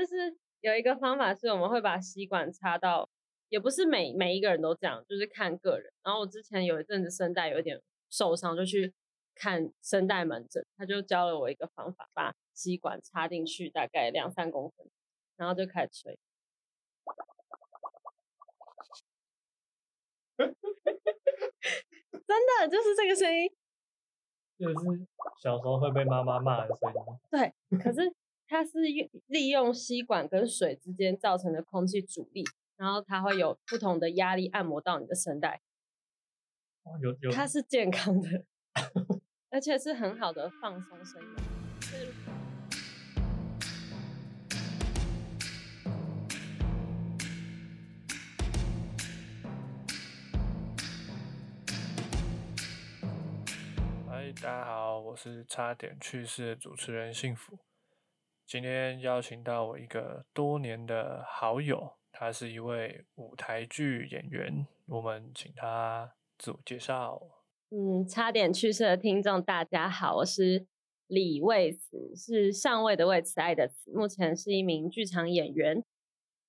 就是有一个方法是，我们会把吸管插到，也不是每每一个人都这样，就是看个人。然后我之前有一阵子声带有点受伤，就去看声带门诊，他就教了我一个方法，把吸管插进去大概两三公分，然后就开始吹。真的就是这个声音，就是小时候会被妈妈骂的声音。对，可是它是用利用吸管跟水之间造成的空气阻力，然后它会有不同的压力按摩到你的声带。哦，有有，它是健康的，而且是很好的放松声音。大家好，我是差点去世的主持人幸福。今天邀请到我一个多年的好友，他是一位舞台剧演员。我们请他自我介绍。嗯，差点去世的听众，大家好，我是李卫慈，是上位的位，慈爱的慈。目前是一名剧场演员，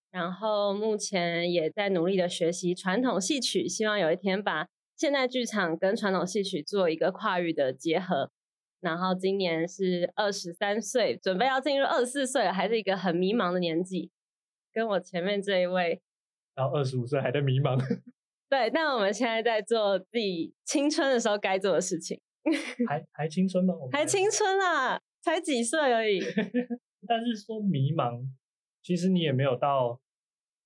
然后目前也在努力的学习传统戏曲，希望有一天把。现代剧场跟传统戏曲做一个跨域的结合，然后今年是二十三岁，准备要进入二十四岁了，还是一个很迷茫的年纪。跟我前面这一位，然后二十五岁还在迷茫。对，那我们现在在做自己青春的时候该做的事情。还还青春吗？还青春啊，才几岁而已。但是说迷茫，其实你也没有到。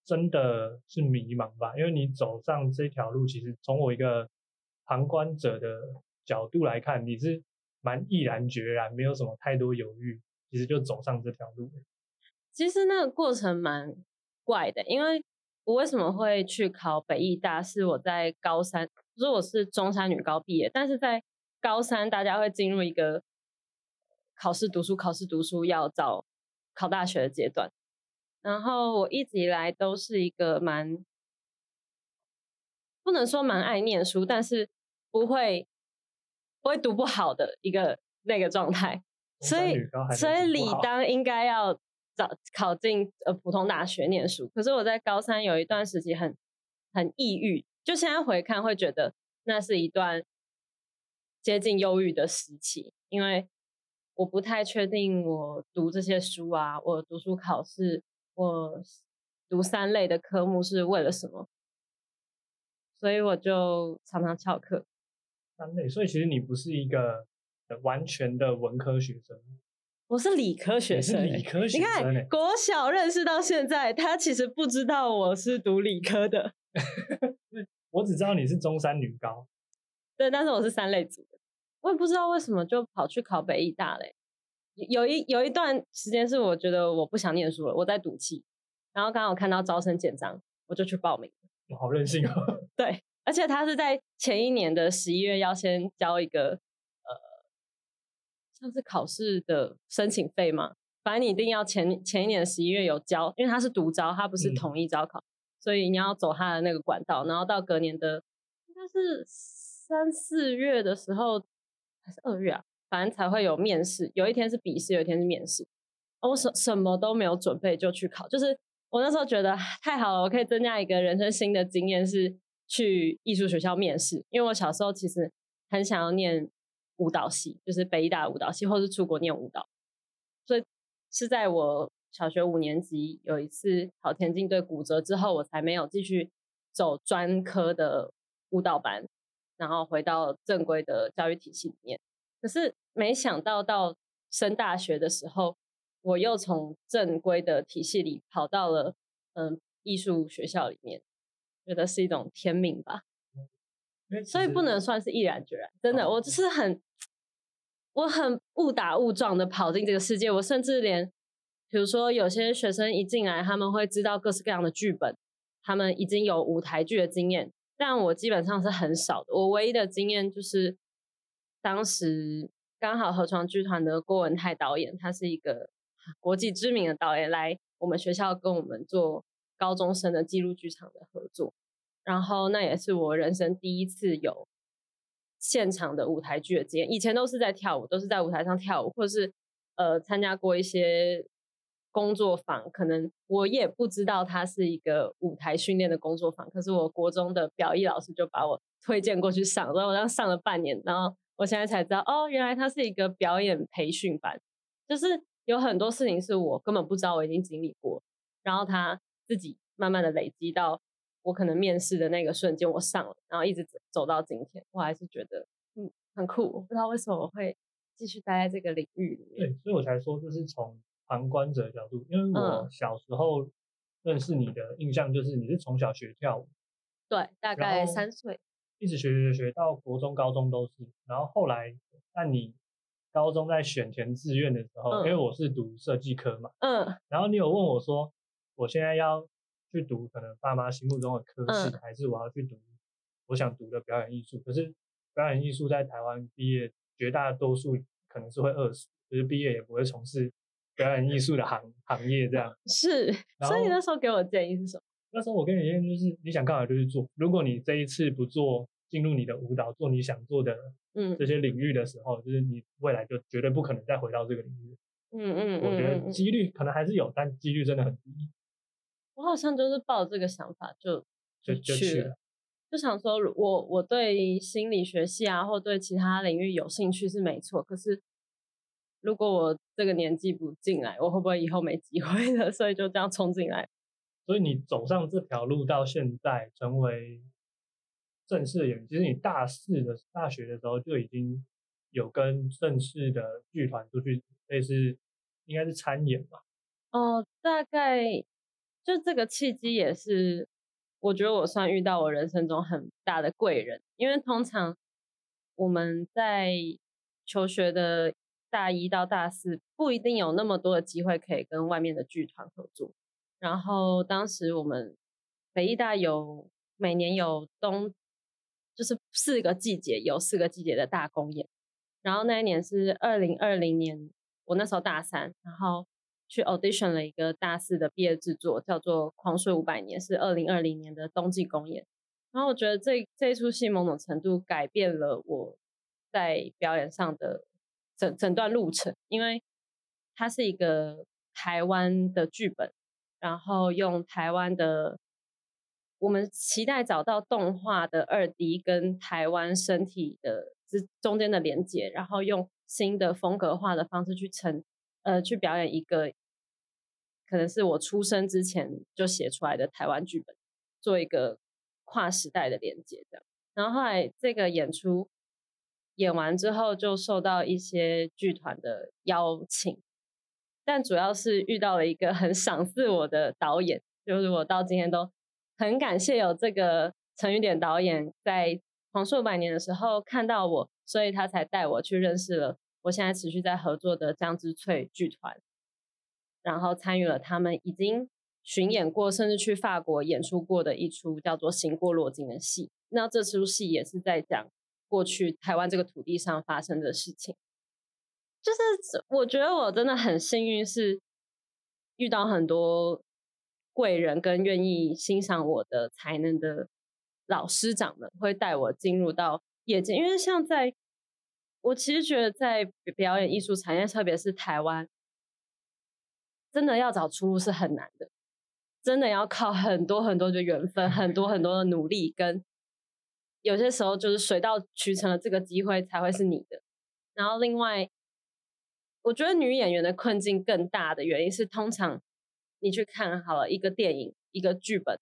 真的是迷茫吧，因为你走上这条路，其实从我一个旁观者的角度来看，你是蛮毅然决然，没有什么太多犹豫，其实就走上这条路。其实那个过程蛮怪的，因为我为什么会去考北艺大？是我在高三，不是我是中山女高毕业，但是在高三大家会进入一个考试读书、考试读书要找考大学的阶段。然后我一直以来都是一个蛮不能说蛮爱念书，但是不会会读不好的一个那个状态，所以所以理当应该要找考进呃普通大学念书。可是我在高三有一段时期很很抑郁，就现在回看会觉得那是一段接近忧郁的时期，因为我不太确定我读这些书啊，我读书考试。我读三类的科目是为了什么？所以我就常常翘课。三类，所以其实你不是一个完全的文科学生。我是理科学生，理科学生。你看，国小认识到现在，他其实不知道我是读理科的。我只知道你是中山女高。对，但是我是三类组的。我也不知道为什么就跑去考北艺大嘞。有一有一段时间是我觉得我不想念书了，我在赌气，然后刚好看到招生简章，我就去报名。我好任性啊！对，而且他是在前一年的十一月要先交一个呃，像是考试的申请费嘛，反正你一定要前前一年的十一月有交，因为他是独招，他不是统一招考，所以你要走他的那个管道，然后到隔年的应该是三四月的时候还是二月啊？反正才会有面试，有一天是笔试，有一天是面试。我什什么都没有准备就去考，就是我那时候觉得太好了，我可以增加一个人生新的经验，是去艺术学校面试。因为我小时候其实很想要念舞蹈系，就是北大舞蹈系，或是出国念舞蹈。所以是在我小学五年级有一次考田径队骨折之后，我才没有继续走专科的舞蹈班，然后回到正规的教育体系里面。可是没想到到升大学的时候，我又从正规的体系里跑到了嗯艺术学校里面，觉得是一种天命吧。所以不能算是毅然决然，真的，我就是很我很误打误撞的跑进这个世界。我甚至连比如说有些学生一进来，他们会知道各式各样的剧本，他们已经有舞台剧的经验，但我基本上是很少的。我唯一的经验就是。当时刚好河床剧团的郭文泰导演，他是一个国际知名的导演，来我们学校跟我们做高中生的记录剧场的合作。然后那也是我人生第一次有现场的舞台剧的经验。以前都是在跳舞，都是在舞台上跳舞，或是呃参加过一些工作坊，可能我也不知道它是一个舞台训练的工作坊，可是我国中的表艺老师就把我推荐过去上，然后我当上了半年，然后我现在才知道，哦，原来它是一个表演培训班，就是有很多事情是我根本不知道我已经经历过，然后他自己慢慢的累积到我可能面试的那个瞬间我上了，然后一直走走到今天，我还是觉得嗯很酷，我不知道为什么我会继续待在这个领域里面。对，所以我才说就是从旁观者的角度，因为我。嗯小时候认识你的印象就是你是从小学跳舞，对，大概三岁，一直学学学到国中、高中都是，然后后来那你高中在选填志愿的时候，嗯因为我是读设计科嘛，嗯。然后你有问我说，我现在要去读可能爸妈心目中的科系，嗯还是我要去读我想读的表演艺术？可是表演艺术在台湾毕业，绝大多数可能是会饿死，就是毕业也不会从事表演艺术的行行业这样。是，所以你那时候给我建议是什么？那时候我跟你的建议就是，你想干嘛就去做。如果你这一次不做，进入你的舞蹈，做你想做的嗯这些领域的时候，就是你未来就绝对不可能再回到这个领域。嗯嗯我觉得几率可能还是有，但几率真的很低，我好像就是抱这个想法就就就去了。就想说，如我我对心理学系啊，或对其他领域有兴趣是没错，可是如果我这个年纪不进来，我会不会以后没机 会了？所以就这样冲进来。所以你走上这条路到现在成为正式的演员，其实你大四的大学的时候就已经有跟正式的剧团出去，类似应该是参演吧？哦，大概就这个契机也是，我觉得我算遇到我人生中很大的贵人，因为通常我们在求学的大一到大四不一定有那么多的机会可以跟外面的剧团合作。然后当时我们北艺大有每年有冬，就是四个季节有四个季节的大公演，然后那一年是二零二零年，我那时候大三，然后去 audition 了一个大四的毕业制作，叫做《狂睡五百年》，是二零二零年的冬季公演。然后我觉得这这出戏某种程度改变了我在表演上的整整段路程，因为它是一个台湾的剧本，然后用台湾的，我们期待找到动画的二 D 跟台湾身体的之中间的连接，然后用新的风格化的方式去呈呃去表演一个可能是我出生之前就写出来的台湾剧本，做一个跨时代的连接，这样。然后后来这个演出演完之后，就受到一些剧团的邀请，但主要是遇到了一个很赏识我的导演，就是我到今天都很感谢有这个陈雨典导演在《黄硕百年》的时候看到我，所以他才带我去认识了我现在持续在合作的江之翠剧团，然后参与了他们已经巡演过，甚至去法国演出过的一出叫做《行过洛金》的戏。那这出戏也是在讲过去台湾这个土地上发生的事情。就是我觉得我真的很幸运，是遇到很多贵人跟愿意欣赏我的才能的老师长们，会带我进入到业界。因为像在，我其实觉得在表演艺术产业，特别是台湾，真的要找出路是很难的，真的要靠很多很多的缘分，很多很多的努力，跟有些时候就是水到渠成的这个机会才会是你的。然后另外，我觉得女演员的困境更大的原因是，通常你去看好了一个电影、一个剧本，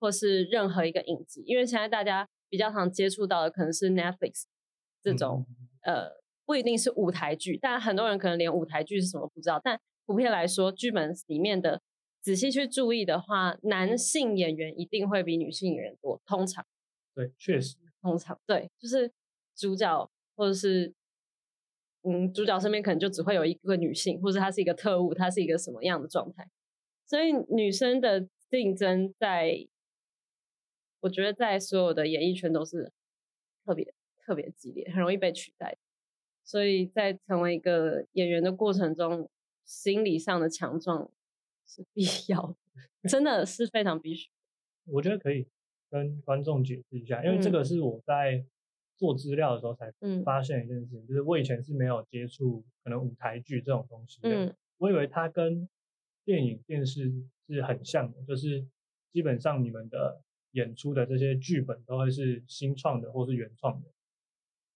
或是任何一个影集，因为现在大家比较常接触到的可能是 Netflix 这种、嗯呃，不一定是舞台剧，但很多人可能连舞台剧是什么不知道。但普遍来说，剧本里面的仔细去注意的话，男性演员一定会比女性演员多，通常。对，确实，通常对，就是主角或者是嗯，主角身边可能就只会有一个女性，或者她是一个特务，她是一个什么样的状态。所以女生的竞争在，我觉得在所有的演艺圈都是特别特别激烈，很容易被取代。所以在成为一个演员的过程中，心理上的强壮是必要的，真的是非常必须。我觉得可以跟观众解释一下，因为这嗯个是我在做资料的时候才嗯发现一件事情，就是我以前是没有接触可能舞台剧这种东西的，嗯我以为它跟电影、电视是很像的，就是基本上你们的演出的这些剧本都会是新创的或是原创的。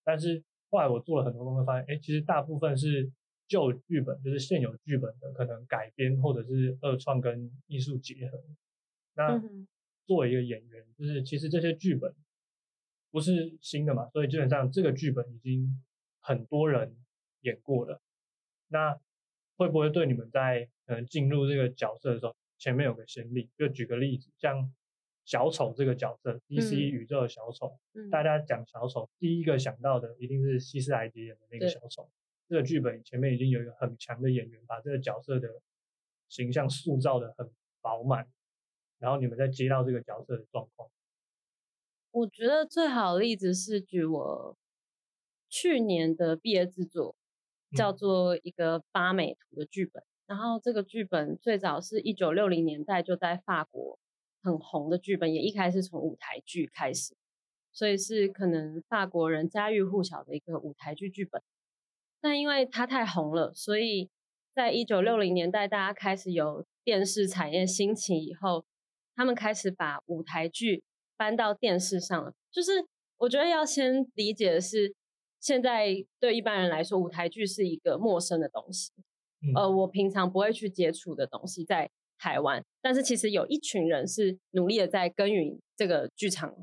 但是后来我做了很多功课，发现，哎，其实大部分是旧剧本，就是现有剧本的可能改编或者是二创跟艺术结合。那作为一个演员，就是其实这些剧本不是新的嘛，所以基本上这个剧本已经很多人演过了。那会不会对你们在可能进入这个角色的时候，前面有个先例？就举个例子，像小丑这个角色，DC 宇宙的小丑，大家讲小丑，第一个想到的一定是希斯莱杰演的那个小丑。这个剧本前面已经有一个很强的演员，把这个角色的形象塑造的很饱满。然后你们再接到这个角色的状况，我觉得最好的例子是举我去年的毕业制作。叫做一个八美图的剧本，然后这个剧本最早是一九六零年代就在法国很红的剧本，也一开始从舞台剧开始，所以是可能法国人家喻户晓的一个舞台剧剧本。但因为它太红了，所以在一九六零年代大家开始有电视产业兴起以后，他们开始把舞台剧搬到电视上了。就是我觉得要先理解的是。现在对一般人来说，舞台剧是一个陌生的东西，呃，我平常不会去接触的东西，在台湾。但是其实有一群人是努力的在耕耘这个剧场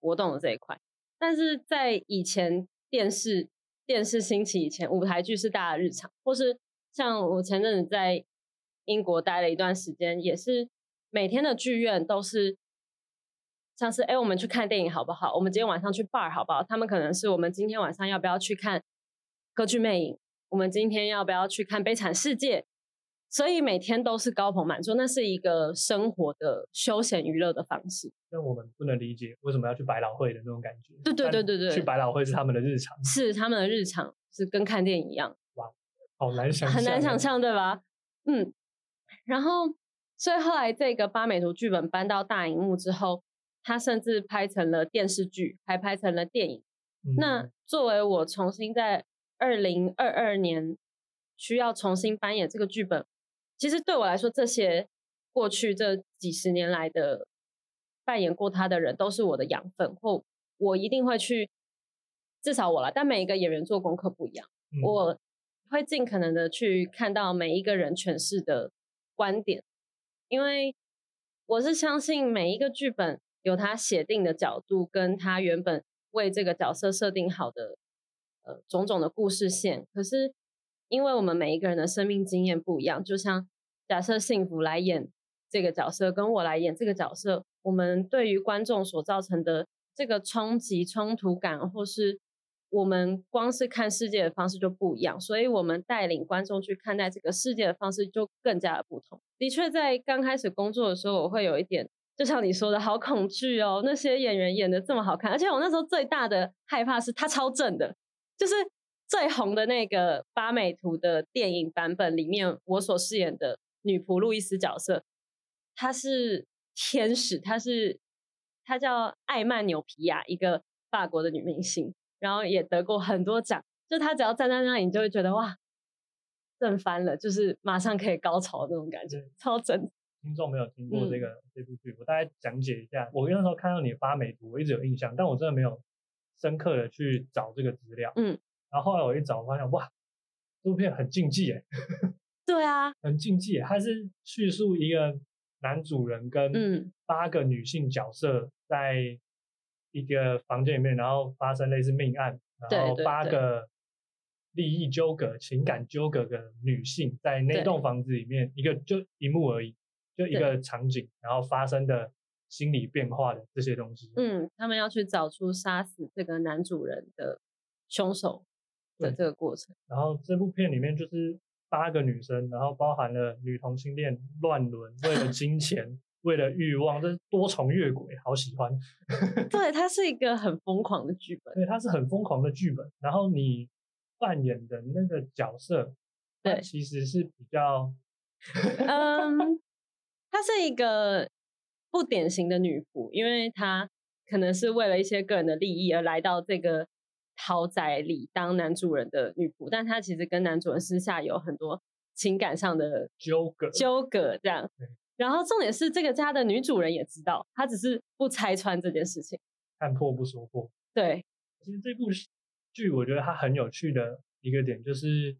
活动的这一块。但是在以前电视电视兴起以前，舞台剧是大家日常，或是像我前阵子在英国待了一段时间，也是每天的剧院都是。像是哎，我们去看电影好不好？我们今天晚上去 bar 好不好？他们可能是我们今天晚上要不要去看歌剧魅影？我们今天要不要去看悲惨世界？所以每天都是高朋满座，那是一个生活的休闲娱乐的方式。那我们不能理解为什么要去百老汇的那种感觉。对对对对对，去百老汇是他们的日常，是他们的日常，是跟看电影一样。哇，好难想，很难想象，对吧？嗯，然后所以后来这个八美图剧本搬到大荧幕之后。它甚至拍成了电视剧，还拍成了电影。那作为我重新在二零二二年需要重新扮演这个剧本，其实对我来说，这些过去这几十年来的扮演过他的人都是我的养分，或我一定会去，至少我了。但每一个演员做功课不一样，我会尽可能的去看到每一个人诠释的观点，因为我是相信每一个剧本。有他写定的角度，跟他原本为这个角色设定好的呃种种的故事线。可是，因为我们每一个人的生命经验不一样，就像假设幸福来演这个角色，跟我来演这个角色，我们对于观众所造成的这个冲击、冲突感，或是我们光是看世界的方式就不一样，所以我们带领观众去看待这个世界的方式就更加的不同。的确，在刚开始工作的时候，我会有一点。就像你说的，好恐惧哦！那些演员演的这么好看，而且我那时候最大的害怕是他超正的，就是最红的那个八美图的电影版本里面，我所饰演的女仆路易斯角色，她是天使，她是她叫艾曼纽皮亚，一个法国的女明星，然后也得过很多奖。就她只要站在那里，你就会觉得哇，震翻了，就是马上可以高潮那种感觉，超正。听众没有听过这个这部剧，我大概讲解一下。我那时候看到你发美图，我一直有印象，但我真的没有深刻的去找这个资料。嗯，然后后来我一找，发现哇，这部片很禁忌哎。对啊，很禁忌。它是叙述一个男主人跟八个女性角色在一个房间里面，然后发生类似命案，然后八个利益纠葛、情感纠葛的女性在那栋房子里面，一个就一幕而已。就一个场景，然后发生的心理变化的这些东西。嗯，他们要去找出杀死这个男主人的凶手的这个过程。然后这部片里面就是八个女生，然后包含了女同性恋乱伦，为了金钱，为了欲望，这是多重越轨，好喜欢。对，它是一个很疯狂的剧本。对，它是很疯狂的剧本。然后你扮演的那个角色，对，其实是比较，嗯。她是一个不典型的女仆，因为她可能是为了一些个人的利益而来到这个豪宅里当男主人的女仆，但她其实跟男主人私下有很多情感上的纠葛，纠葛这样。然后重点是这个家的女主人也知道，她只是不拆穿这件事情，看破不说破。对，其实这部剧我觉得它很有趣的一个点就是，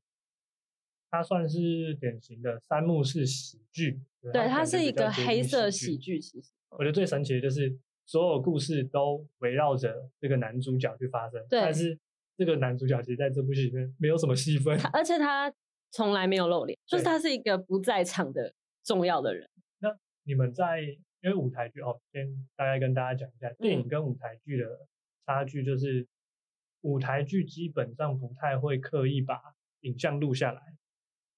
它算是典型的三幕式喜剧。对，它是一个黑色喜剧。其实我觉得最神奇的就是所有故事都围绕着这个男主角去发生，对但是这个男主角其实在这部戏里面没有什么戏份，而且他从来没有露脸，就是他是一个不在场的重要的人。那你们在因为舞台剧哦，先大概跟大家讲一下，电影跟舞台剧的差距就是，舞台剧基本上不太会刻意把影像录下来。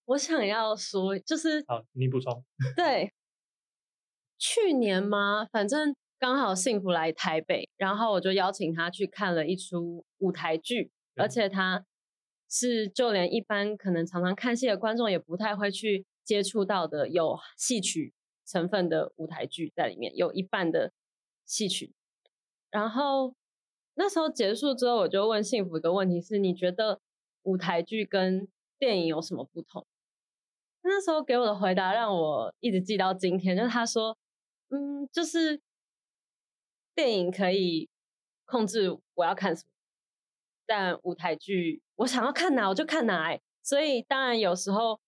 我想要说，就是好，你补充。对，去年吗？反正刚好幸福来台北，然后我就邀请他去看了一出舞台剧，而且他是就连一般可能常常看戏的观众也不太会去接触到的，有戏曲。成分的舞台剧在里面有一半的戏曲，然后那时候结束之后，我就问幸福一个问题：是你觉得舞台剧跟电影有什么不同？那时候给我的回答让我一直记到今天，就是他说：“嗯，就是电影可以控制我要看什么，但舞台剧我想要看哪我就看哪。”所以当然有时候。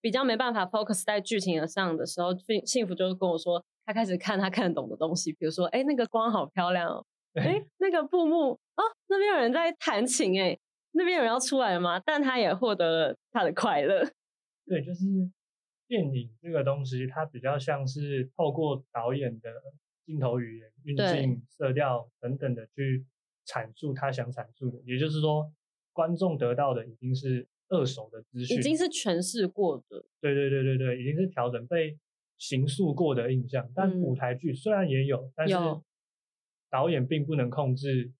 比较没办法 focus 在剧情上的时候，幸幸福就是跟我说，他开始看他看得懂的东西，比如说，哎，那个光好漂亮哦，哎，那个布幕哦，那边有人在弹琴，哎，那边有人要出来了吗？但他也获得了他的快乐。对，就是电影这个东西，它比较像是透过导演的镜头语言、运镜、色调等等的去阐述他想阐述的，也就是说，观众得到的已经是。二手的资讯已经是诠释过的，对对对对对，已经是调整被形塑过的印象。但舞台剧虽然也有，但是导演并不能控制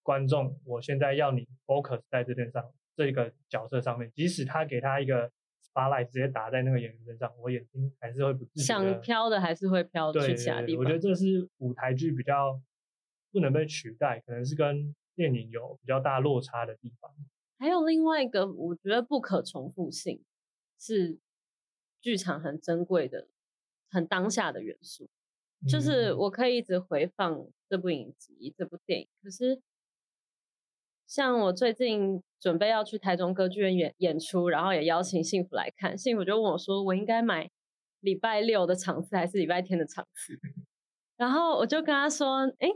观众。我现在要你 focus 在这边上这个角色上面，即使他给他一个 spotlight 直接打在那个演员身上，我眼睛还是会不自想飘的，还是会飘去其他地方。我觉得这是舞台剧比较不能被取代，可能是跟电影有比较大落差的地方。还有另外一个，我觉得不可重复性是剧场很珍贵的、很当下的元素。就是我可以一直回放这部影集、这部电影，可是像我最近准备要去台中歌剧院演演出，然后也邀请幸福来看。幸福就问我说：“我应该买礼拜六的场次还是礼拜天的场次？”然后我就跟他说：“哎，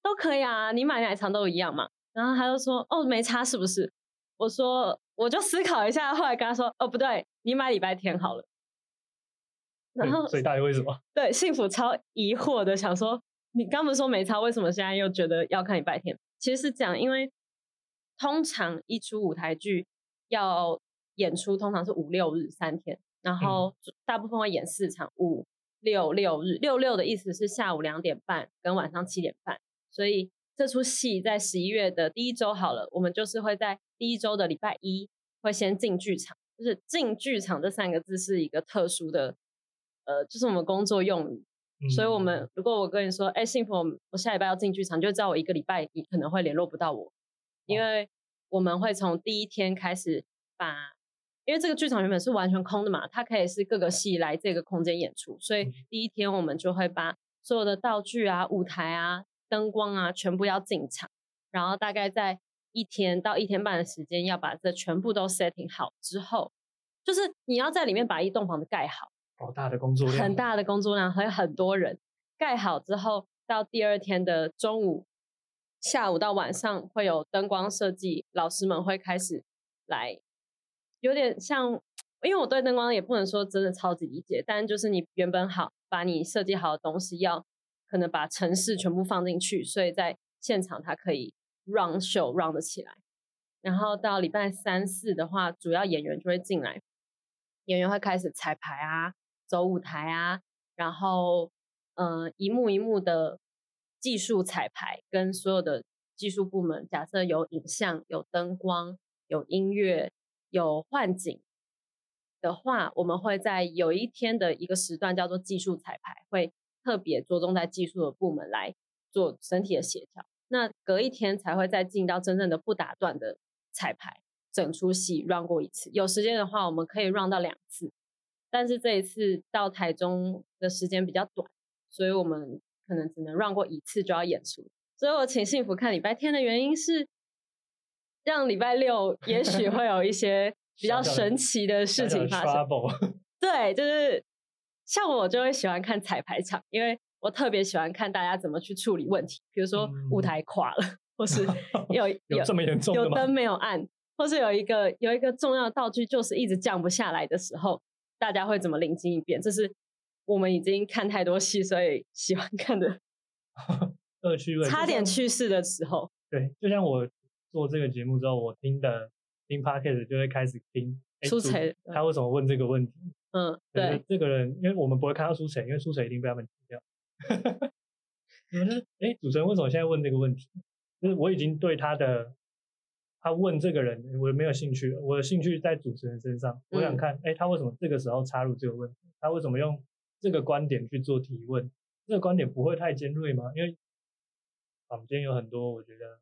都可以啊，你买哪场都一样嘛。”然后他就说：“哦，没差，是不是？”我说，我就思考一下，后来跟他说：“哦，不对，你买礼拜天好了。”然后，所以大家为什么？对，幸福超疑惑的想说：“你刚不是说没差，为什么现在又觉得要看礼拜天？”其实是讲，因为通常一出舞台剧要演出，通常是五六日三天，然后大部分会演四场，五六六日。六六的意思是下午两点半跟晚上七点半，所以这出戏在十一月的第一周好了，我们就是会在。第一周的礼拜一会先进剧场，就是进剧场这三个字是一个特殊的，呃，就是我们工作用语。所以，我们如果我跟你说，哎，幸福，我下礼拜要进剧场，就知道我一个礼拜你可能会联络不到我，因为我们会从第一天开始把，因为这个剧场原本是完全空的嘛，它可以是各个戏来这个空间演出，所以第一天我们就会把所有的道具啊、舞台啊、灯光啊全部要进场，然后大概在。一天到一天半的时间，要把这全部都 setting 好之后，就是你要在里面把一栋房子盖好，好大的工作量，很大的工作量，还有很多人。盖好之后，到第二天的中午、下午到晚上会有灯光设计，老师们会开始来，有点像，因为我对灯光也不能说真的超级理解，但就是你原本好把你设计好的东西，要可能把城市全部放进去，所以在现场它可以。run show run 的起来，然后到礼拜三四的话，主要演员就会进来，演员会开始彩排啊，走舞台啊，然后嗯，一幕一幕的技术彩排，跟所有的技术部门，假设有影像、有灯光、有音乐、有幻景的话，我们会在有一天的一个时段叫做技术彩排，会特别着重在技术的部门来做整体的协调。那隔一天才会再进到真正的不打断的彩排，整出戏 run 过一次。有时间的话，我们可以 run 到两次，但是这一次到台中的时间比较短，所以我们可能只能 run 过一次就要演出。所以我请幸福看礼拜天的原因是，让礼拜六 也许会有一些比较神奇的事情发生。对，就是像我就会喜欢看彩排场，因为我特别喜欢看大家怎么去处理问题，比如说舞台垮了，或是 有有这么严重有灯没有按，或是有一个有一个重要道具就是一直降不下来的时候，大家会怎么灵机一变？这是我们已经看太多戏，所以喜欢看的。恶趣味，差点去世的时候。对，就像我做这个节目之后，我听的听 podcast 就会开始听苏晨，他为什么问这个问题？嗯，对，这个人，因为我们不会看到苏晨，因为苏晨一定被他们踢掉。你们是哎，主持人为什么现在问这个问题？就是我已经对他的他问这个人，我没有兴趣了。我的兴趣在主持人身上，我想看哎，他为什么这个时候插入这个问题？他为什么用这个观点去做提问？这个观点不会太尖锐吗？因为坊间有很多我觉得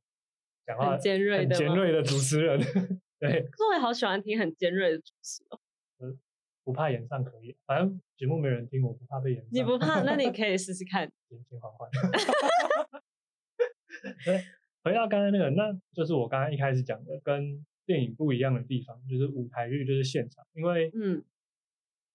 讲话很尖锐的尖锐的主持人，对。可是我也好喜欢听很尖锐的主持哦。嗯，不怕演上可以，反正节目没人听，我不怕被演。你不怕？那你 可以试试看。眼睛缓缓。对，回到刚才那个，那就是我刚刚一开始讲的，跟电影不一样的地方，就是舞台剧就是现场，因为嗯，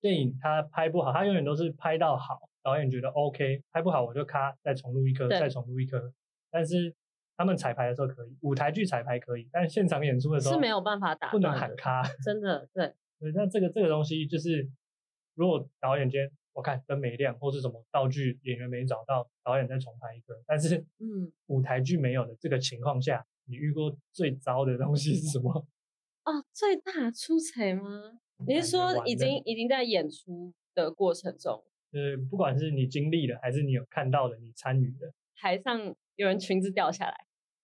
电影它拍不好，它永远都是拍到好，导演觉得 OK，拍不好我就咔再重录一颗，再重录一颗。但是他们彩排的时候可以，舞台剧彩排可以，但是现场演出的时候是没有办法打，不能喊咔，真的对。对，那这个这个东西就是，如果导演间我看灯没亮，或是什么道具演员没找到，导演再重拍一个。但是，嗯，舞台剧没有的这个情况下，你遇过最糟的东西是什么？哦，最大出彩吗？你是说已经已经在演出的过程中？呃，不管是你经历的，还是你有看到的，你参与的，台上。有人裙子掉下来，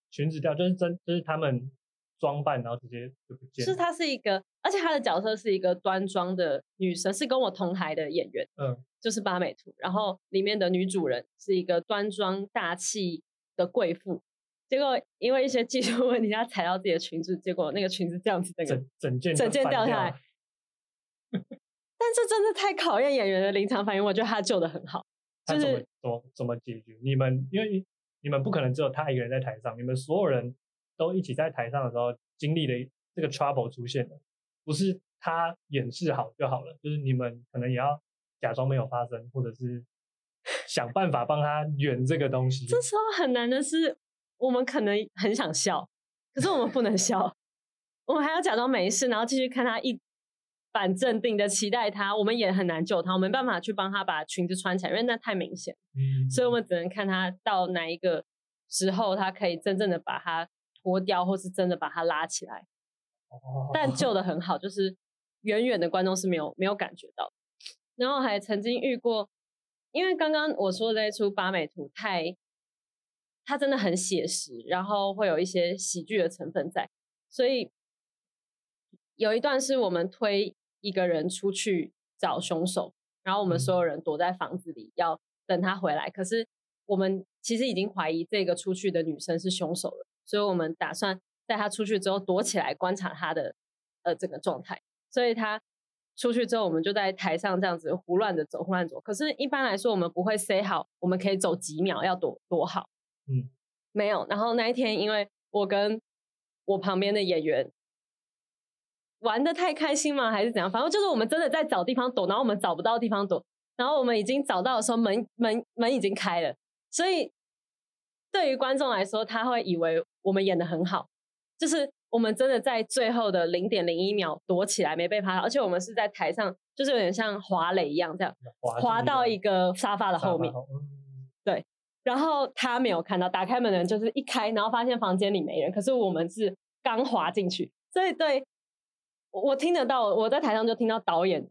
裙子掉就是真，就是他们装扮，然后直接就不见。是她是一个，而且她的角色是一个端庄的女生，是跟我同台的演员，嗯，就是八美图。然后里面的女主人是一个端庄大气的贵妇，结果因为一些技术问题，她踩到自己的裙子，结果那个裙子这样子，那个整整件整件掉下来。但这真的太考验演员的临场反应，我觉得他救的很好。就是怎么怎么解决？你们因为。你们不可能只有他一个人在台上，你们所有人都一起在台上的时候经历的这个 trouble 出现了，不是他演示好就好了，就是你们可能也要假装没有发生，或者是想办法帮他圆这个东西。这时候很难的是，我们可能很想笑，可是我们不能笑，我们还要假装没事，然后继续看他一。反镇定的期待他，我们也很难救他，我没办法去帮他把裙子穿起来，因为那太明显。嗯，所以我们只能看他到哪一个时候，他可以真正的把它脱掉，或是真的把它拉起来。哦，但救的很好，就是远远的观众是没有没有感觉到。然后还曾经遇过，因为刚刚我说的那出八美图太，它真的很写实，然后会有一些喜剧的成分在，所以有一段是我们推。一个人出去找凶手，然后我们所有人躲在房子里，要等他回来。可是我们其实已经怀疑这个出去的女生是凶手了，所以我们打算在她出去之后躲起来观察她的呃整个状态。所以她出去之后，我们就在台上这样子胡乱的走，胡乱走。可是，一般来说，我们不会 say 好，我们可以走几秒，要躲躲好。嗯，没有。然后那一天，因为我跟我旁边的演员。玩的太开心吗？还是怎样？反正就是我们真的在找地方躲，然后我们找不到地方躲，然后我们已经找到的时候，门门门已经开了。所以对于观众来说，他会以为我们演的很好，就是我们真的在最后的零点零一秒躲起来没被拍到，而且我们是在台上，就是有点像滑垒一样，这样滑到一个沙发的后面。对，然后他没有看到，打开门的人就是一开，然后发现房间里没人，可是我们是刚滑进去，所以对。我听得到，我在台上就听到导演，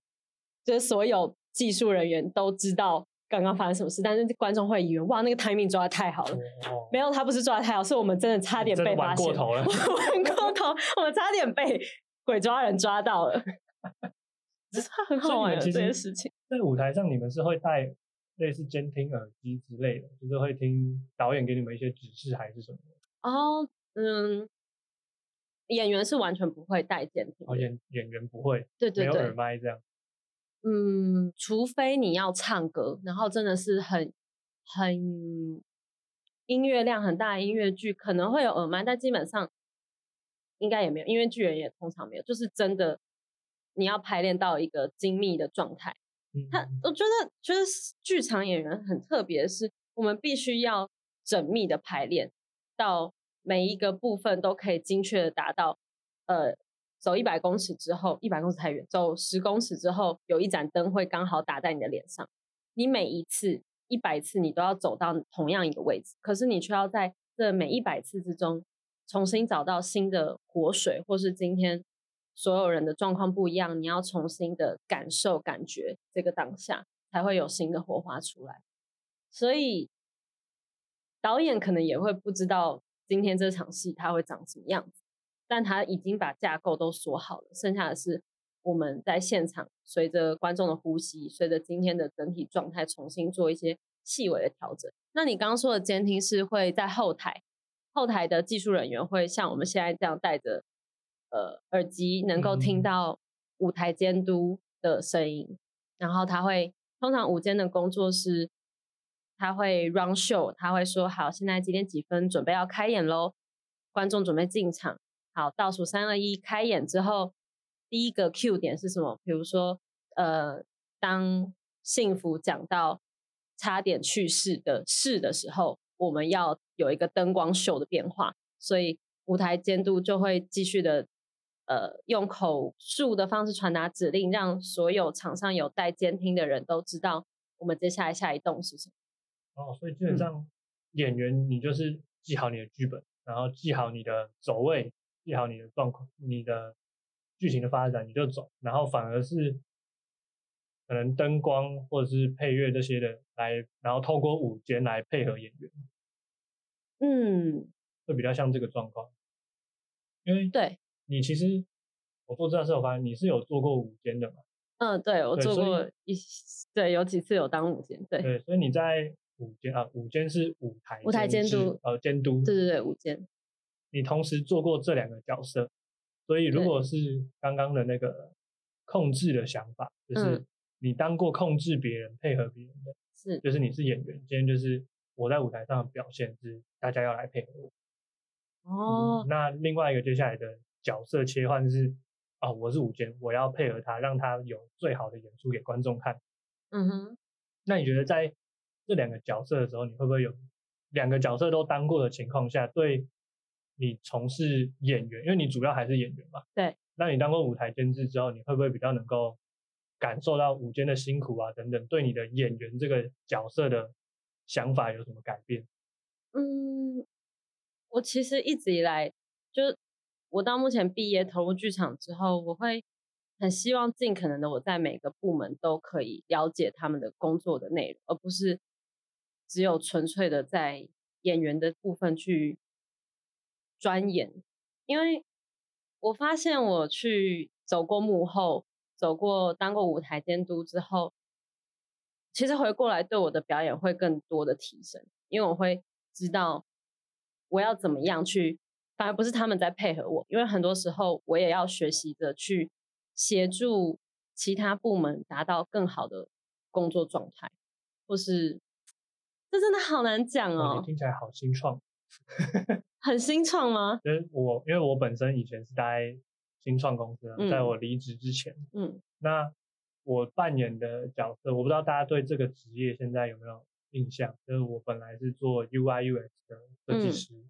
就是所有技术人员都知道刚刚发生什么事，但是观众会以为哇，那个 timing 抓的太好了。没有，他不是抓的太好，是我们真的差点被发现。玩过头了，玩过头，我们差点被鬼抓人抓到了。这是很 好玩的这件事情。在舞台上，你们是会戴类似监听耳机之类的，就是会听导演给你们一些指示，还是什么？哦，嗯。演员是完全不会带监听哦，演演员不会，对对对没有，耳麦这样。嗯，除非你要唱歌，然后真的是很很音乐量很大的音乐剧，可能会有耳麦，但基本上应该也没有，音乐剧人也通常没有，就是真的你要排练到一个精密的状态。嗯，他我觉得觉得是剧场演员很特别是，我们必须要缜密的排练，到每一个部分都可以精确的达到。呃，走一百公尺之后，一百公尺太远，走十公尺之后，有一盏灯会刚好打在你的脸上。你每一次一百次，你都要走到同样一个位置，可是你却要在这每一百次之中，重新找到新的活水，或是今天所有人的状况不一样，你要重新的感受、感觉这个当下，才会有新的火花出来。所以导演可能也会不知道今天这场戏它会长什么样子，但他已经把架构都锁好了，剩下的是我们在现场随着观众的呼吸，随着今天的整体状态重新做一些细微的调整。那你刚刚说的监听是会在后台，后台的技术人员会像我们现在这样戴着呃耳机，能够听嗯到舞台监督的声音，然后他会通常午间的工作是他会 run show，他会说好，现在几点几分，准备要开演喽，观众准备进场，好，倒数三二一，开演之后，第一个 Q 点是什么？比如说，呃，当幸福讲到差点去世的事的时候，我们要有一个灯光秀的变化，所以舞台监督就会继续的。呃，用口述的方式传达指令，让所有场上有带监听的人都知道我们接下来下一动是什么。哦，所以嗯基本上演员你就是记好你的剧本，然后记好你的走位，记好你的状况，你的剧情的发展，你就走。然后反而是可能灯光或者是配乐这些的来，然后透过舞间来配合演员，嗯，会比较像这个状况。因为对，你其实我做这件事，我发现你是有做过舞间的嘛？嗯，对我做过一对，有几次有当舞间，对，对，所以你在舞间啊，五间是舞台舞台监督呃监督，对对对，舞监，你同时做过这两个角色，所以如果是刚刚的那个控制的想法，就是嗯你当过控制别人、配合别人的，是。就是你是演员，今天就是我在舞台上的表现是大家要来配合我。哦。嗯，那另外一个接下来的角色切换是，哦，我是舞监，我要配合他，让他有最好的演出给观众看。嗯哼，那你觉得在这两个角色的时候，你会不会有两个角色都当过的情况下，对你从事演员，因为你主要还是演员嘛？对。那你当过舞台监制之后，你会不会比较能够感受到舞间的辛苦啊等等，对你的演员这个角色的想法有什么改变？嗯，我其实一直以来，就我到目前毕业投入剧场之后，我会很希望尽可能的我在每个部门都可以了解他们的工作的内容，而不是只有纯粹的在演员的部分去钻研。因为我发现我去走过幕后，走过当过舞台监督之后，其实回过来对我的表演会更多的提升，因为我会知道我要怎么样去，反而不是他们在配合我，因为很多时候我也要学习着去协助其他部门达到更好的工作状态，或是这真的好难讲哦你，听起来好新创。很新创吗？就是我，因为我本身以前是待新创公司的，在嗯我离职之前，嗯那我扮演的角色，我不知道大家对这个职业现在有没有印象？就是我本来是做 UI UX 的设计嗯师，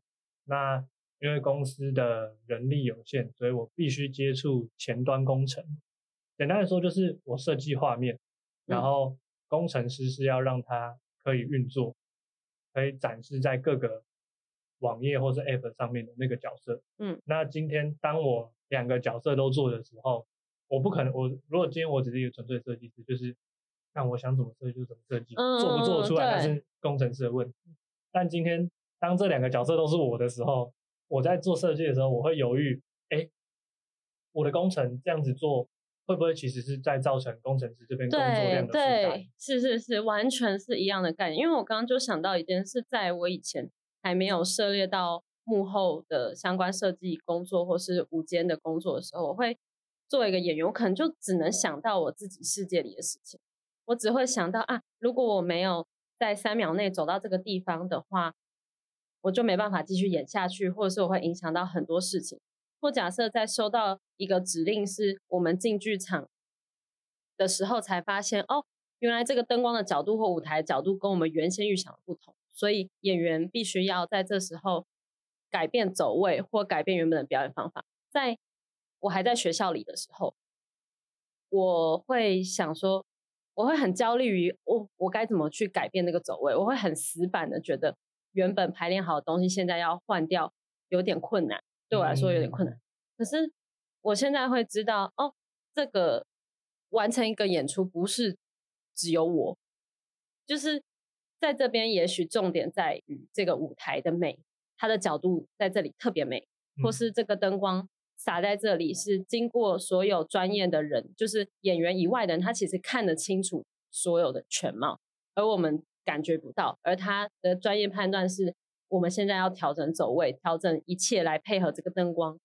那因为公司的人力有限，所以我必须接触前端工程。简单的说，就是我设计画面，然嗯后工程师是要让它可以运作，可以展示在各个网页或是 App 上面的那个角色。嗯，那今天当我两个角色都做的时候，我不可能，我如果今天我只是一个纯粹设计师，就是那我想怎么设计就怎么设计，做不做出来嗯那是工程师的问题。但今天当这两个角色都是我的时候，我在做设计的时候，我会犹豫，哎，我的工程这样子做，会不会其实是在造成工程师这边工作对量的负担？对，是是是，完全是一样的概念。因为我刚刚就想到一件事，在我以前还没有涉猎到幕后的相关设计工作或是午间的工作的时候，我会作为一个演员，我可能就只能想到我自己世界里的事情，我只会想到啊，如果我没有在三秒内走到这个地方的话，我就没办法继续演下去，或者是我会影响到很多事情。或假设在收到一个指令，是我们进剧场的时候才发现，哦，原来这个灯光的角度或舞台角度跟我们原先预想的不同，所以演员必须要在这时候改变走位或改变原本的表演方法。在我还在学校里的时候，我会想说，我会很焦虑于我我该怎么去改变那个走位，我会很死板的觉得原本排练好的东西现在要换掉有点困难。对我来说有点困难，可是我现在会知道哦，这个完成一个演出不是只有我，就是在这边，也许重点在于这个舞台的美，它的角度在这里特别美，或是这个灯光洒在这里是经过所有专业的人，就是演员以外的人，他其实看得清楚所有的全貌，而我们感觉不到，而他的专业判断是。我们现在要调整走位，调整一切来配合这个灯光，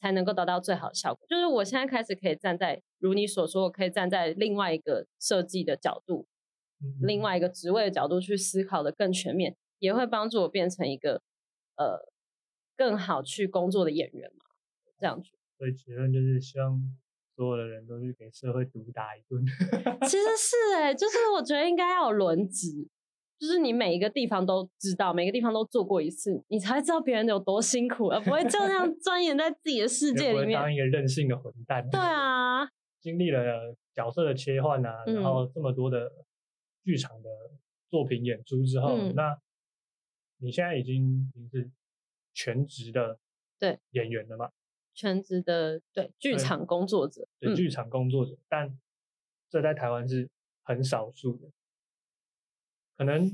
才能够达到最好的效果。就是我现在开始可以站在如你所说，我可以站在另外一个设计的角度，另外一个职位的角度去思考的更全面，也会帮助我变成一个呃更好去工作的演员嘛。这样子，所以结论就是希望所有的人都去给社会毒打一顿。其实是哎，就是我觉得应该要有轮值。就是你每一个地方都知道，每个地方都做过一次，你才知道别人有多辛苦，而不会就这样 钻研在自己的世界里面，当一个任性的混蛋。对 啊，经历了角色的切换啊，然后这么多的剧场的作品演出之后，那你现在已经已经是全职的对演员了嘛？全职的对剧场工作者，对剧场工作者，但这在台湾是很少数的。可能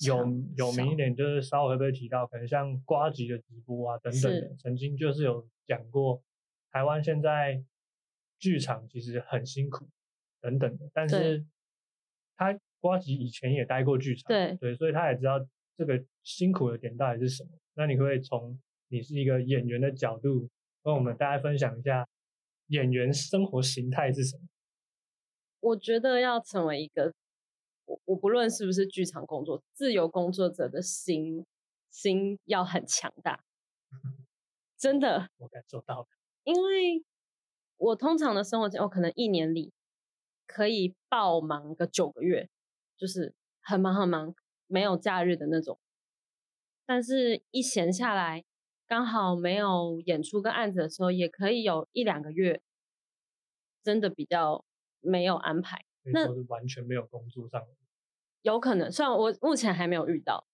有有名一点，就是稍微会被提到，可能像瓜吉的直播啊等等的，曾经就是有讲过，台湾现在剧场其实很辛苦等等的，但是他瓜吉以前也待过剧场，对对，所以他也知道这个辛苦的点到底是什么。那你可以从你是一个演员的角度，跟我们大家分享一下演员生活形态是什么？我觉得要成为一个。我我不论是不是剧场工作，自由工作者的心心要很强大，真的，我感受到因为我通常的生活，我可能一年里可以爆忙个九个月，就是很忙很忙，没有假日的那种。但是，一闲下来，刚好没有演出跟案子的时候，也可以有一两个月，真的比较没有安排。那是完全没有工作上，有可能，虽然我目前还没有遇到，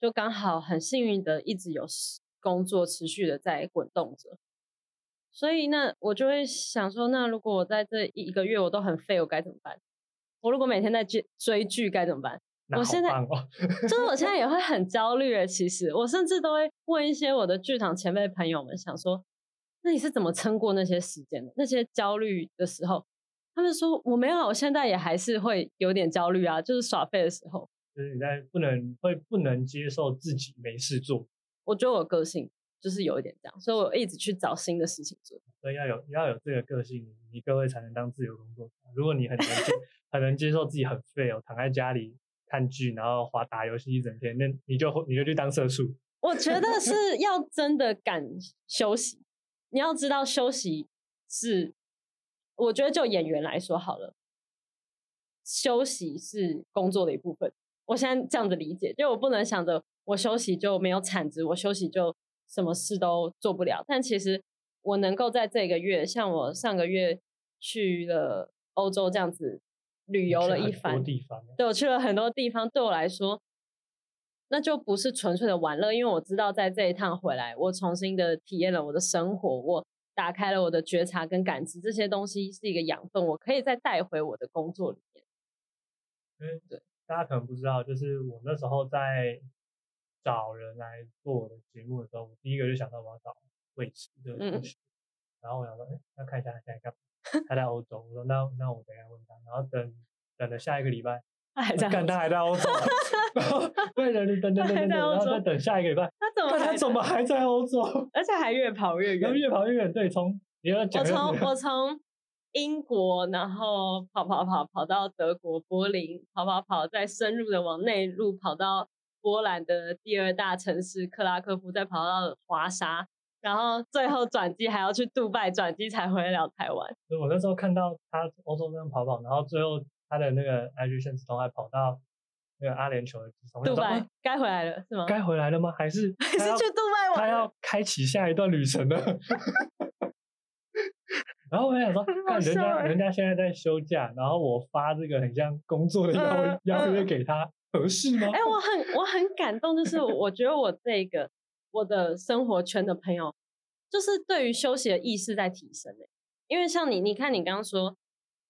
就刚好很幸运的一直有工作持续的在滚动着，所以那我就会想说，那如果我在这一个月我都很废，我该怎么办？我如果每天在追追剧该怎么办？我现在就是我现在也会很焦虑。其实我甚至都会问一些我的剧场前辈朋友们，想说，那你是怎么撑过那些时间的？那些焦虑的时候？他们说我没有，我现在也还是会有点焦虑啊，就是耍废的时候。就是你在不能会不能接受自己没事做。我觉得我个性就是有一点这样，所以我一直去找新的事情做。所以要有要有这个个性，你各位才能当自由工作者。如果你很能接 很能接受自己很废哦，躺在家里看剧，然后滑打游戏一整天，那你就你就去当社畜。我觉得是要真的敢休息，你要知道休息是。我觉得就演员来说好了，休息是工作的一部分。我现在这样子理解，就我不能想着我休息就没有产值，我休息就什么事都做不了。但其实我能够在这个月，像我上个月去了欧洲这样子旅游了一番，对我去了很多地方，对我来说，那就不是纯粹的玩乐，因为我知道在这一趟回来，我重新的体验了我的生活，我。打开了我的觉察跟感知，这些东西是一个养分，我可以再带回我的工作里面。嗯，对，大家可能不知道，就是我那时候在找人来做我的节目的时候，我第一个就想到我要找位置这个同学，然后我想说，哎，那看一下他现在干嘛？他在欧洲，我说那那我等下问他，然后等等了下一个礼拜，他还在干他还在欧洲，然后对人等等等等等，然后再等下一个礼拜，他怎么看他怎么还在欧洲？而且还越跑越远，越跑越远。对，从你要讲我从我从英国，然后跑跑跑跑到德国柏林，跑跑跑再深入的往内陆跑到波兰的第二大城市克拉科夫，再跑到华沙，然后最后转机还要去杜拜转机才回得了台湾。我那时候看到他欧洲这样跑跑，然后最后他的那个 IG 现实中还跑到那个阿联酋的杜拜该回来了是吗？该回来了吗？还是 还是去杜拜玩？他要开启下一段旅程了。然后我想说，看人家人家现在在休假，然后我发这个很像工作的邀邀约给他，合适吗？哎，我很我很感动，就是 我觉得我这个我的生活圈的朋友，就是对于休息的意识在提升诶。因为像你，你看你刚刚说，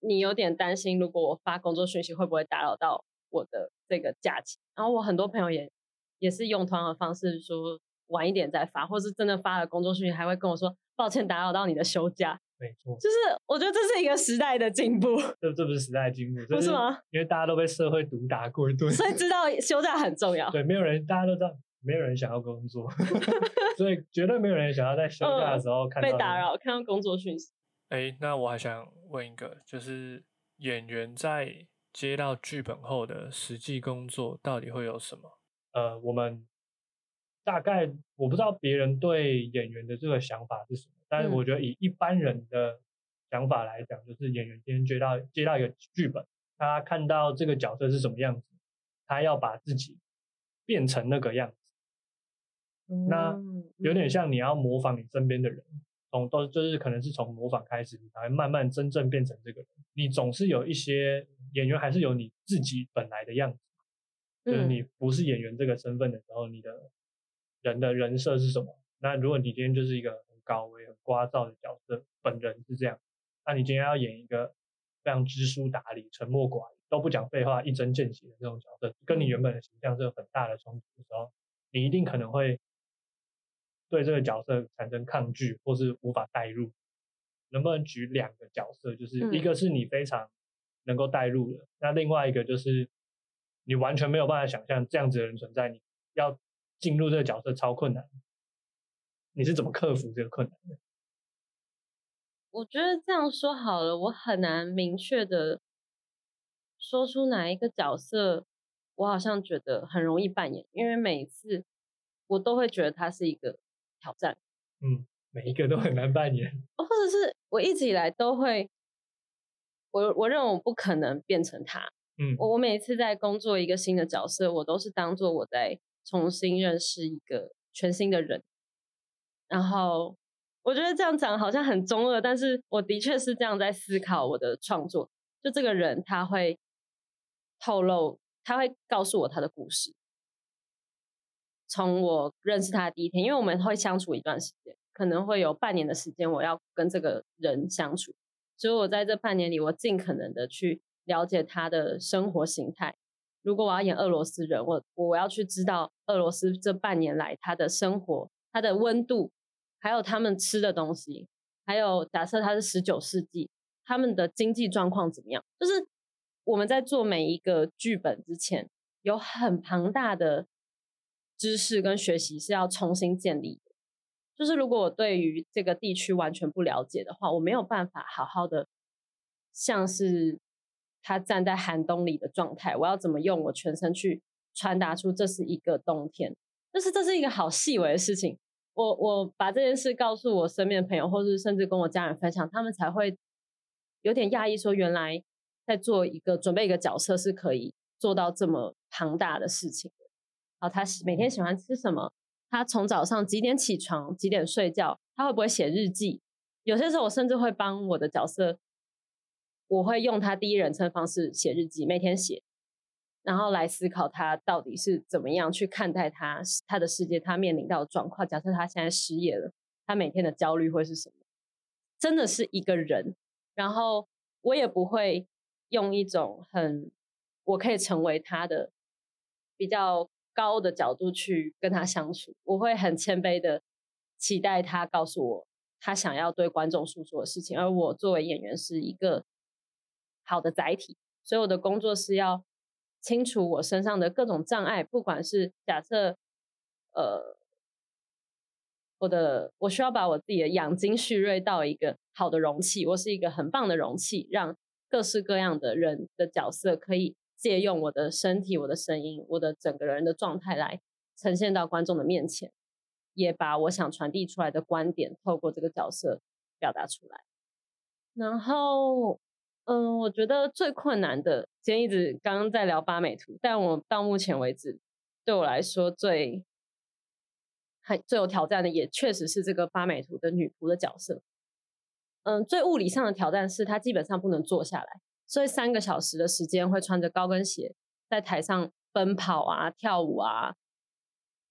你有点担心，如果我发工作讯息会不会打扰到我的这个假期？然后我很多朋友也也是用同样的方式说，晚一点再发，或是真的发了工作讯息，还会跟我说抱歉打扰到你的休假。没错，就是我觉得这是一个时代的进步。这这不是时代的进步，不是吗？因为大家都被社会毒打过一顿，所以知道休假很重要。对，没有人，大家都知道，没有人想要工作，所以绝对没有人想要在休假的时候看到被打扰，看到工作讯息。哎，那我还想问一个，就是演员在接到剧本后的实际工作到底会有什么？呃，我们大概我不知道别人对演员的这个想法是什么。但是我觉得以一般人的想法来讲，就是演员今天接到接到一个剧本，他看到这个角色是什么样子，他要把自己变成那个样子。那有点像你要模仿你身边的人，从都就是可能是从模仿开始，你才会慢慢真正变成这个人。你总是有一些演员还是有你自己本来的样子，就是你不是演员这个身份的时候，你的人的人设是什么？那如果你今天就是一个很。高危、很聒噪的角色，本人是这样。那你今天要演一个非常知书达理、沉默寡言、都不讲废话、一针见血的这种角色，跟你原本的形象是有很大的冲突的时候，你一定可能会对这个角色产生抗拒，或是无法代入。能不能举两个角色？就是一个是你非常能够代入的，那另外一个就是你完全没有办法想象这样子的人存在，你要进入这个角色超困难。你是怎么克服这个困难的？我觉得这样说好了，我很难明确的说出哪一个角色，我好像觉得很容易扮演，因为每一次我都会觉得他是一个挑战。嗯，每一个都很难扮演，或者是我一直以来都会，我我认为我不可能变成他。嗯，我我每一次在工作一个新的角色，我都是当做我在重新认识一个全新的人。然后我觉得这样讲好像很中二，但是我的确是这样在思考我的创作。就这个人他会透露，他会告诉我他的故事。从我认识他的第一天，因为我们会相处一段时间，可能会有半年的时间，我要跟这个人相处。所以我在这半年里，我尽可能的去了解他的生活形态。如果我要演俄罗斯人，我我要去知道俄罗斯这半年来他的生活，他的温度。还有他们吃的东西，还有假设他是十九世纪，他们的经济状况怎么样？就是我们在做每一个剧本之前，有很庞大的知识跟学习是要重新建立的。就是如果我对于这个地区完全不了解的话，我没有办法好好的像是他站在寒冬里的状态，我要怎么用我全身去传达出这是一个冬天？就是这是一个好细微的事情。我我把这件事告诉我身边的朋友，或是甚至跟我家人分享，他们才会有点讶异，说原来在做一个准备一个角色是可以做到这么庞大的事情。好，他每天喜欢吃什么？他从早上几点起床，几点睡觉？他会不会写日记？有些时候我甚至会帮我的角色，我会用他第一人称方式写日记，每天写。然后来思考他到底是怎么样去看待他他的世界，他面临到的状况。假设他现在失业了，他每天的焦虑会是什么？真的是一个人。然后我也不会用一种很我可以成为他的比较高的角度去跟他相处。我会很谦卑的期待他告诉我他想要对观众诉说的事情，而我作为演员是一个好的载体，所以我的工作是要。清除我身上的各种障碍，不管是假设，呃，我的我需要把我自己的养精蓄锐到一个好的容器，我是一个很棒的容器，让各式各样的人的角色可以借用我的身体、我的声音、我的整个人的状态来呈现到观众的面前，也把我想传递出来的观点透过这个角色表达出来。然后，嗯，我觉得最困难的，今天一直刚刚在聊八美图，但我到目前为止，对我来说最还最有挑战的，也确实是这个八美图的女仆的角色。嗯，最物理上的挑战是，她基本上不能坐下来，所以三个小时的时间会穿着高跟鞋在台上奔跑啊、跳舞啊，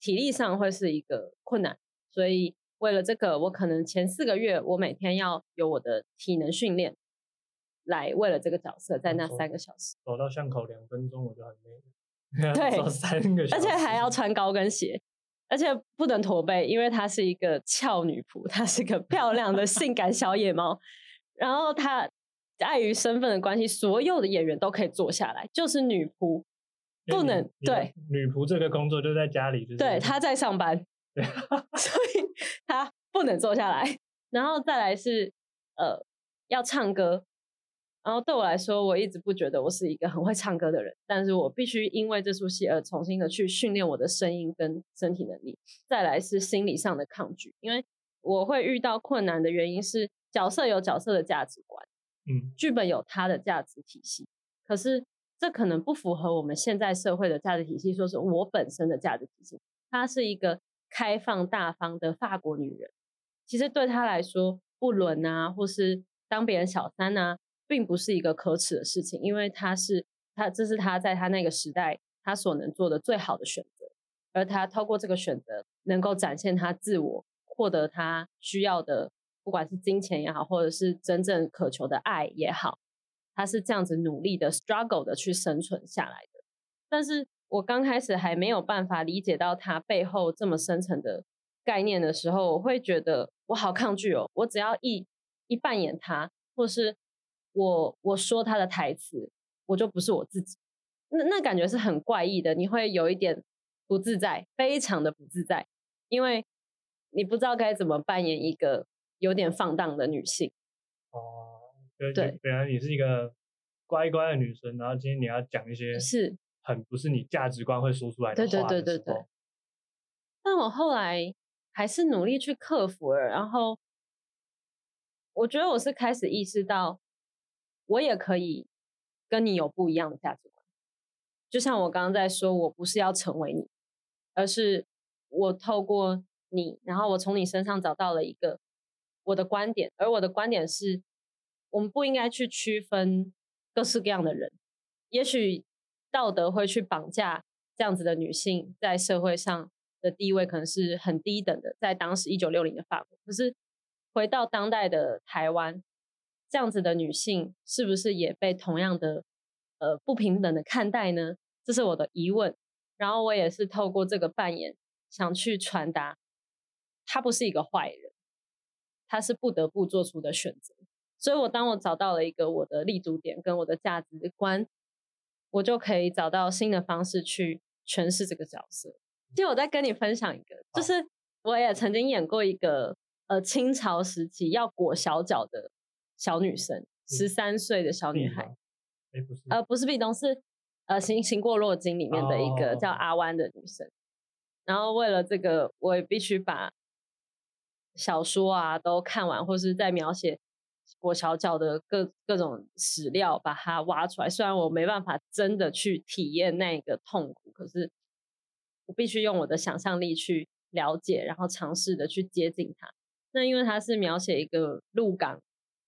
体力上会是一个困难，所以。为了这个，我可能前四个月，我每天要有我的体能训练，来为了这个角色，在那三个小时走到巷口两分钟我就很累了，对，走三个，而且还要。穿高跟鞋，而且不能驼背，因为她是一个俏女仆，她是个漂亮的性感小野猫，然后她碍于身份的关系，所有的演员都可以坐下来，就是女仆不能对女仆这个工作就在家里，对，她在上班。所以她不能坐下来，然后再来是呃要唱歌，然后对我来说，我一直不觉得我是一个很会唱歌的人，但是我必须因为这出戏而重新的去训练我的声音跟身体能力。再来是心理上的抗拒，因为我会遇到困难的原因是角色有角色的价值观，嗯，剧本有它的价值体系，可是这可能不符合我们现在社会的价值体系，说是我本身的价值体系，她是一个。开放大方的法国女人，其实对她来说，不伦啊，或是当别人小三啊，并不是一个可耻的事情，因为她是她，这是她在她那个时代她所能做的最好的选择，而她透过这个选择，能够展现她自我，获得她需要的，不管是金钱也好，或者是真正渴求的爱也好，他是这样子努力的 struggle 的去生存下来的，但是。我刚开始还没有办法理解到他背后这么深层的概念的时候，我会觉得我好抗拒哦。我只要一一扮演他，或是我我说他的台词，我就不是我自己。那那感觉是很怪异的，你会有一点不自在，非常的不自在，因为你不知道该怎么扮演一个有点放荡的女性。哦，对，本来你是一个乖乖的女生，然后今天你要讲一些是。很不是你价值观会说出来的话对对对对对。但我后来还是努力去克服了，然后我觉得我是开始意识到，我也可以跟你有不一样的价值观。就像我刚刚在说，我不是要成为你，而是我透过你，然后我从你身上找到了一个我的观点，而我的观点是，我们不应该去区分各式各样的人，也许。道德会去绑架这样子的女性，在社会上的地位可能是很低等的，在当时一九六零的法国。可是回到当代的台湾，这样子的女性是不是也被同样的呃不平等的看待呢？这是我的疑问。然后我也是透过这个扮演，想去传达，她不是一个坏人，她是不得不做出的选择。所以我当我找到了一个我的立足点跟我的价值观。我就可以找到新的方式去诠释这个角色。其实我再跟你分享一个，就是我也曾经演过一个呃清朝时期要裹小脚的小女生，十三岁的小女孩。哎，不是，呃，不是壁咚，是呃《行行过洛金》里面的一个叫阿湾的女生。然后为了这个，我也必须把小说啊都看完，或是在描写。裹小脚的各各种史料，把它挖出来。虽然我没办法真的去体验那个痛苦，可是我必须用我的想象力去了解，然后尝试的去接近它。那因为它是描写一个鹿港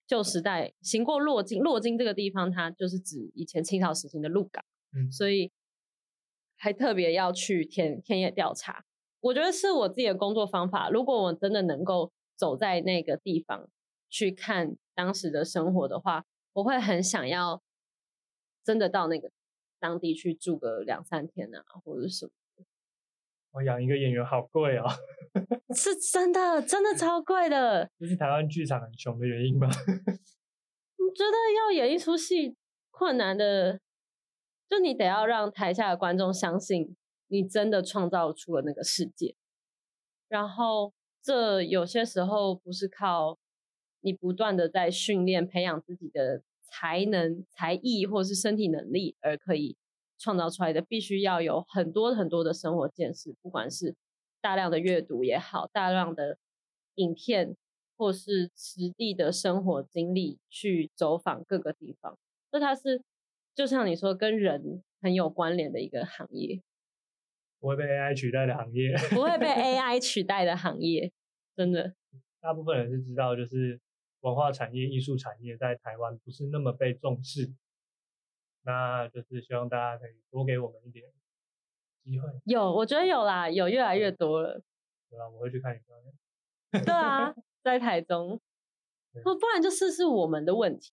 旧时代行过洛金，洛金这个地方，它就是指以前清朝时期的鹿港，嗯，所以还特别要去田田野调查。我觉得是我自己的工作方法。如果我真的能够走在那个地方去看。当时的生活的话，我会很想要真的到那个当地去住个两三天啊，或者什么。我养一个演员好贵哦，是真的，真的超贵的。这是台湾剧场很穷的原因吗？你觉得要演一出戏困难的就你得要让台下的观众相信你真的创造出了那个世界。然后这有些时候不是靠你不断的在训练、培养自己的才能、才艺或是身体能力而可以创造出来的，必须要有很多很多的生活见识，不管是大量的阅读也好，大量的影片或是实地的生活经历，去走访各个地方。那它是就像你说，跟人很有关联的一个行业。不会被 AI 取代的行业，不会被 AI 取代的行业，真的。大部分人是知道，就是文化产业、艺术产业在台湾不是那么被重视。那就是希望大家可以多给我们一点机会。有，我觉得有啦，有越来越多了。对啊，我会去看你表演。对啊，在台中。不，不然就试试我们的问题，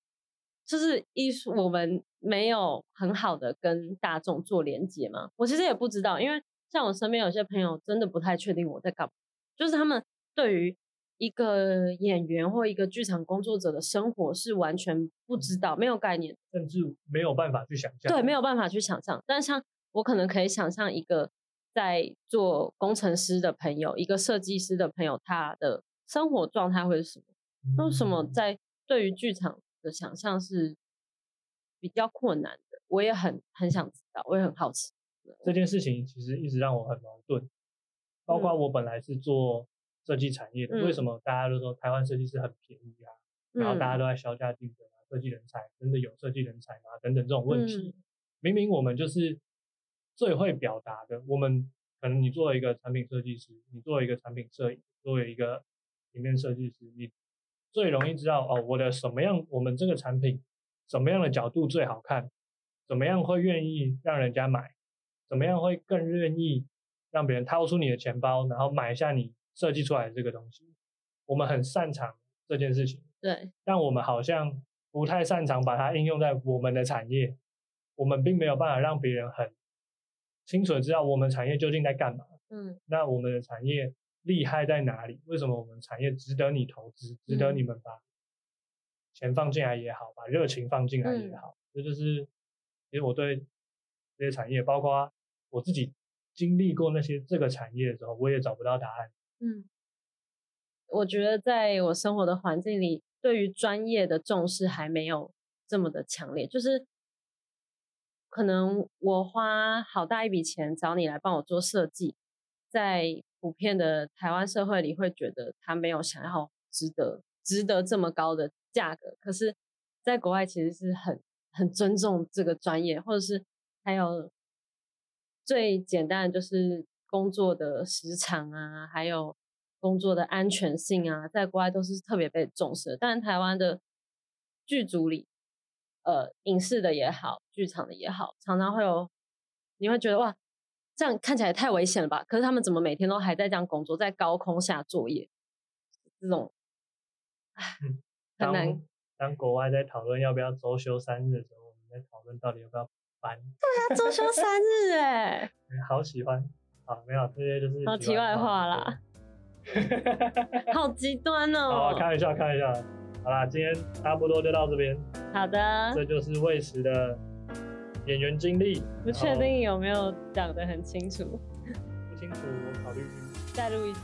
就是艺术，我们没有很好的跟大众做连接嘛。我其实也不知道，因为。像我身边有些朋友真的不太确定我在干嘛，就是他们对于一个演员或一个剧场工作者的生活是完全不知道，没有概念，甚至没有办法去想象。对，没有办法去想象。但像我可能可以想象一个在做工程师的朋友，一个设计师的朋友，他的生活状态会是什么？为什么在对于剧场的想象是比较困难的？我也很很想知道，我也很好奇。这件事情其实一直让我很矛盾，包括我本来是做设计产业的，为什么大家都说台湾设计师很便宜啊？然后大家都在削价竞争啊，设计人才真的有设计人才吗？等等这种问题，明明我们就是最会表达的，我们可能你作为一个产品设计师，你作为一个产品摄影，作为一个平面设计师，你最容易知道哦，我的什么样，我们这个产品什么样的角度最好看，怎么样会愿意让人家买。怎么样会更愿意让别人掏出你的钱包，然后买下你设计出来的这个东西？我们很擅长这件事情，对，但我们好像不太擅长把它应用在我们的产业。我们并没有办法让别人很清楚的知道我们产业究竟在干嘛。嗯，那我们的产业厉害在哪里？为什么我们产业值得你投资？值得你们把钱放进来也好，把热情放进来也好，这就是其实我对这些产业，包括。我自己经历过那些这个产业的时候，我也找不到答案。嗯，我觉得在我生活的环境里，对于专业的重视还没有这么的强烈。就是可能我花好大一笔钱找你来帮我做设计，在普遍的台湾社会里，会觉得他没有想要值得值得这么高的价格。可是，在国外其实是很很尊重这个专业，或者是还有。最简单的就是工作的时长啊，还有工作的安全性啊，在国外都是特别被重视。但台湾的剧组里，呃，影视的也好，剧场的也好，常常会有你会觉得哇，这样看起来太危险了吧？可是他们怎么每天都还在这样工作，在高空下作业？这种，很难。当国外在讨论要不要周休三日的时候，我们在讨论到底要不要。对啊，周休三日哎，好喜欢。好，没有这些就是好题外话啦。好极端哦。好，看一下，看一下。好啦，今天差不多就到这边。好的。这就是魏时的演员经历。不确定有没有讲得很清楚。不清楚，我考虑再录一集。